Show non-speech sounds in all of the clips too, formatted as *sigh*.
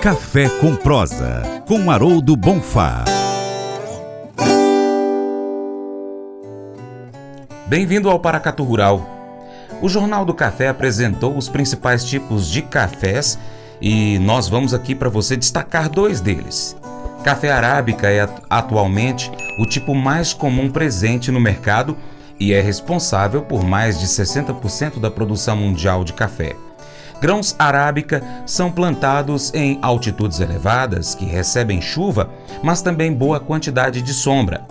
Café com Prosa, com Haroldo Bonfá. Bem-vindo ao Paracatu Rural. O Jornal do Café apresentou os principais tipos de cafés e nós vamos aqui para você destacar dois deles. Café arábica é atualmente o tipo mais comum presente no mercado e é responsável por mais de 60% da produção mundial de café. Grãos arábica são plantados em altitudes elevadas que recebem chuva, mas também boa quantidade de sombra.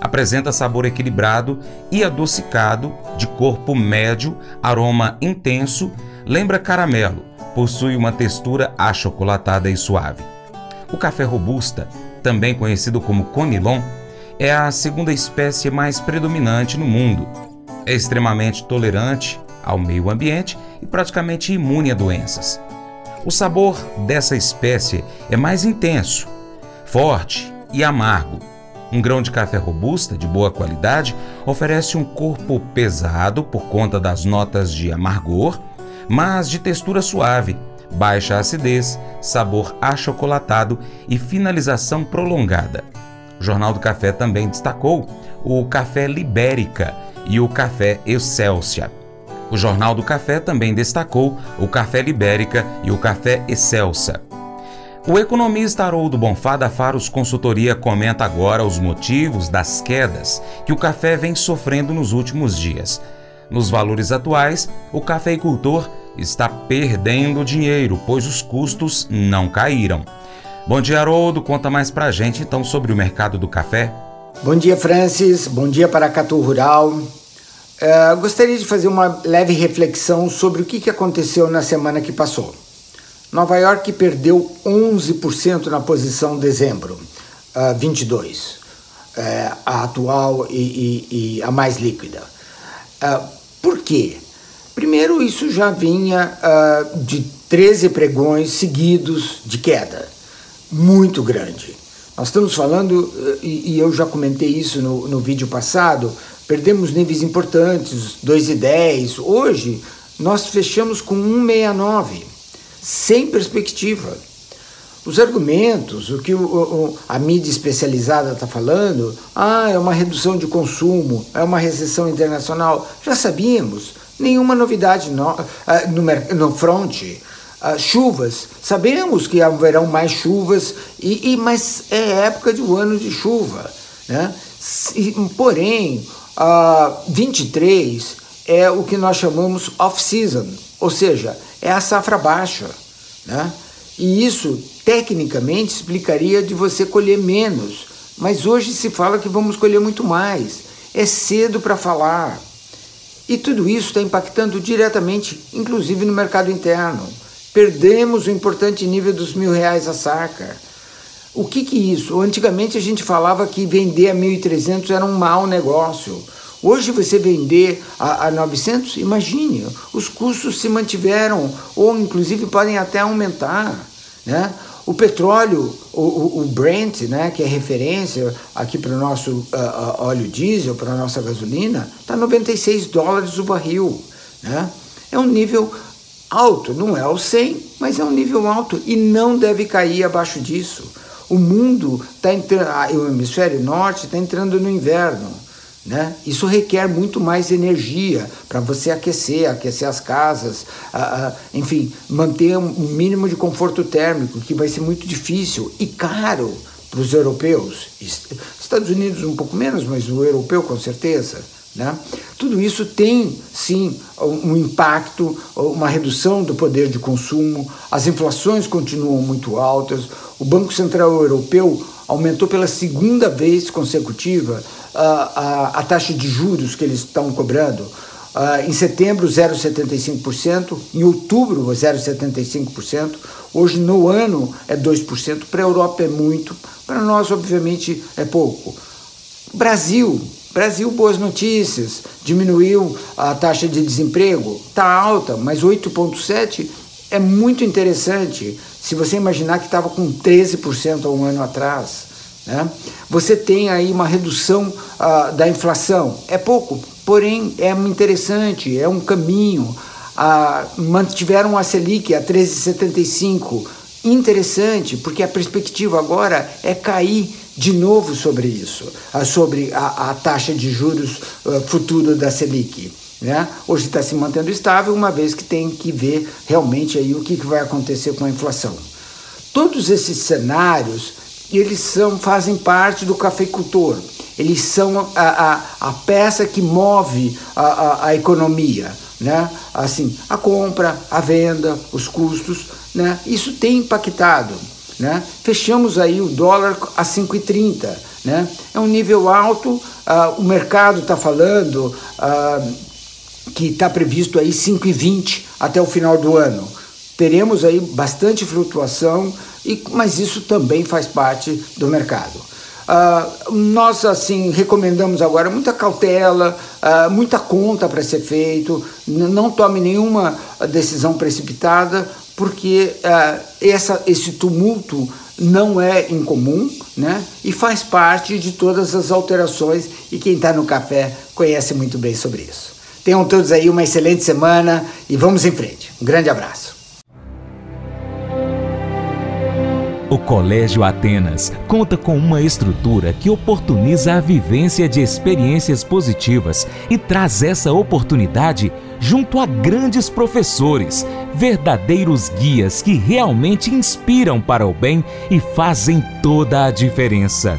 Apresenta sabor equilibrado e adocicado, de corpo médio, aroma intenso, lembra caramelo, possui uma textura achocolatada e suave. O café robusta, também conhecido como conilon, é a segunda espécie mais predominante no mundo. É extremamente tolerante ao meio ambiente e praticamente imune a doenças. O sabor dessa espécie é mais intenso, forte e amargo. Um grão de café robusta, de boa qualidade, oferece um corpo pesado por conta das notas de amargor, mas de textura suave, baixa acidez, sabor achocolatado e finalização prolongada. O Jornal do Café também destacou o café Libérica e o café Excelsia. O Jornal do Café também destacou o café Libérica e o café Excelsa. O economista Haroldo Bonfá da Faros Consultoria comenta agora os motivos das quedas que o café vem sofrendo nos últimos dias. Nos valores atuais, o cafeicultor está perdendo dinheiro, pois os custos não caíram. Bom dia, Haroldo. Conta mais pra gente então sobre o mercado do café. Bom dia, Francis. Bom dia para Catu Rural. Uh, gostaria de fazer uma leve reflexão sobre o que, que aconteceu na semana que passou. Nova York perdeu 11% na posição dezembro uh, 22, uh, a atual e, e, e, a mais líquida. Uh, por quê? Primeiro, isso já vinha uh, de 13 pregões seguidos de queda, muito grande. Nós estamos falando, e, e eu já comentei isso no, no vídeo passado, perdemos níveis importantes, 2,10. Hoje nós fechamos com 1,69, sem perspectiva. Os argumentos, o que o, o, a mídia especializada está falando, ah, é uma redução de consumo, é uma recessão internacional, já sabíamos, nenhuma novidade no, uh, no, no front. Uh, chuvas, sabemos que haverão mais chuvas, e, e, mas é época do ano de chuva. Né? Porém, Uh, 23 é o que nós chamamos off-season, ou seja, é a safra baixa. Né? E isso, tecnicamente, explicaria de você colher menos, mas hoje se fala que vamos colher muito mais. É cedo para falar. E tudo isso está impactando diretamente, inclusive no mercado interno. Perdemos o importante nível dos mil reais a saca. O que que isso? Antigamente a gente falava que vender a 1.300 era um mau negócio. Hoje você vender a, a 900, imagine, os custos se mantiveram ou inclusive podem até aumentar, né? O petróleo, o, o, Brent, né, que é referência aqui para o nosso uh, uh, óleo diesel, para a nossa gasolina, está 96 dólares o barril. Né? É um nível alto, não é o 100, mas é um nível alto e não deve cair abaixo disso. O mundo está entrando, ah, o hemisfério norte está entrando no inverno. Né? Isso requer muito mais energia para você aquecer, aquecer as casas, enfim, manter um mínimo de conforto térmico, que vai ser muito difícil e caro para os europeus. Estados Unidos um pouco menos, mas o europeu com certeza. Né? Tudo isso tem sim um impacto, uma redução do poder de consumo, as inflações continuam muito altas, o Banco Central Europeu aumentou pela segunda vez consecutiva a, a, a taxa de juros que eles estão cobrando. Uh, em setembro, 0,75%, em outubro, 0,75%, hoje no ano é 2%, para a Europa é muito, para nós, obviamente, é pouco. Brasil, Brasil, boas notícias. Diminuiu a taxa de desemprego, está alta, mas 8,7% é muito interessante se você imaginar que estava com 13% há um ano atrás. Né? Você tem aí uma redução uh, da inflação. É pouco, porém é interessante, é um caminho. Uh, mantiveram a Selic a 13,75%. interessante, porque a perspectiva agora é cair de novo sobre isso, sobre a, a taxa de juros uh, futuro da Selic. Né? Hoje está se mantendo estável, uma vez que tem que ver realmente aí o que, que vai acontecer com a inflação. Todos esses cenários eles são, fazem parte do cafeicultor. Eles são a, a, a peça que move a, a, a economia. Né? Assim, a compra, a venda, os custos, né? Isso tem impactado, né? Fechamos aí o dólar a 5,30, né? É um nível alto, uh, o mercado está falando uh, que está previsto aí 5,20 até o final do ano. Teremos aí bastante flutuação, e, mas isso também faz parte do mercado. Uh, nós assim recomendamos agora muita cautela, uh, muita conta para ser feito, não tome nenhuma decisão precipitada, porque uh, essa, esse tumulto não é incomum né? e faz parte de todas as alterações, e quem está no café conhece muito bem sobre isso. Tenham todos aí uma excelente semana e vamos em frente. Um grande abraço. O Colégio Atenas conta com uma estrutura que oportuniza a vivência de experiências positivas e traz essa oportunidade junto a grandes professores, verdadeiros guias que realmente inspiram para o bem e fazem toda a diferença.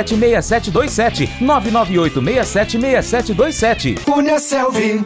998676727. 998676727. Cunha Selvi.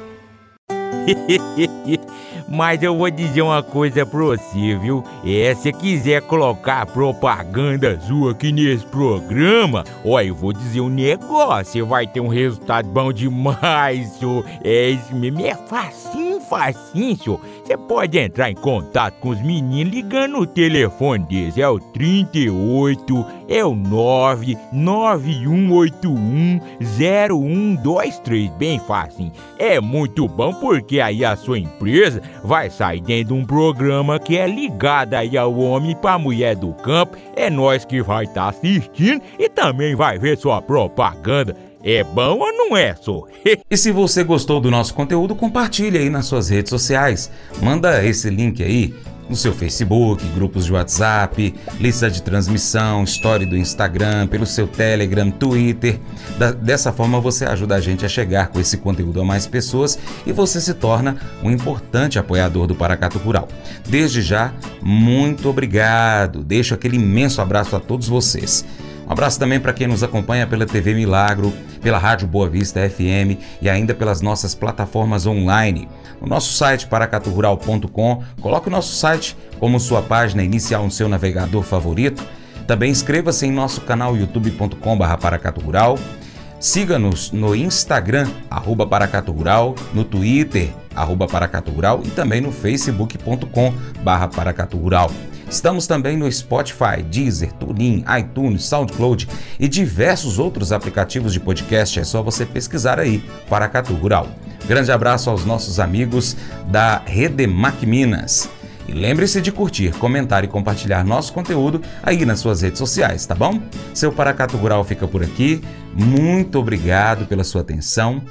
*laughs* Mas eu vou dizer uma coisa pra você, viu? É, se quiser colocar propaganda sua aqui nesse programa, ó, eu vou dizer um negócio, você vai ter um resultado bom demais, senhor. É isso mesmo, é facinho, facinho, senhor. Você pode entrar em contato com os meninos ligando o telefone deles, é o 38, é o 991810123, bem fácil. É muito bom porque aí a sua empresa vai sair dentro de um programa que é ligado aí ao homem para mulher do campo. É nós que vai estar tá assistindo e também vai ver sua propaganda. É bom ou não é, só? *laughs* e se você gostou do nosso conteúdo, compartilhe aí nas suas redes sociais. Manda esse link aí no seu Facebook, grupos de WhatsApp, lista de transmissão, story do Instagram, pelo seu Telegram, Twitter. Da, dessa forma você ajuda a gente a chegar com esse conteúdo a mais pessoas e você se torna um importante apoiador do Paracato Rural. Desde já, muito obrigado. Deixo aquele imenso abraço a todos vocês. Um abraço também para quem nos acompanha pela TV Milagro, pela Rádio Boa Vista FM e ainda pelas nossas plataformas online. No nosso site paracaturural.com, coloque o nosso site como sua página inicial no seu navegador favorito. Também inscreva-se em nosso canal youtube.com.br. Siga-nos no Instagram, arroba Paracatural, no Twitter, arroba Paracatural e também no facebook.com barra Paracatural. Estamos também no Spotify, Deezer, TuneIn, iTunes, SoundCloud e diversos outros aplicativos de podcast. É só você pesquisar aí, Paracatu Rural. Grande abraço aos nossos amigos da Redemac Minas. E lembre-se de curtir, comentar e compartilhar nosso conteúdo aí nas suas redes sociais, tá bom? Seu Paracato Rural fica por aqui. Muito obrigado pela sua atenção.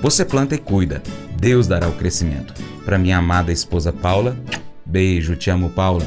Você planta e cuida. Deus dará o crescimento. Para minha amada esposa Paula, beijo, te amo, Paula.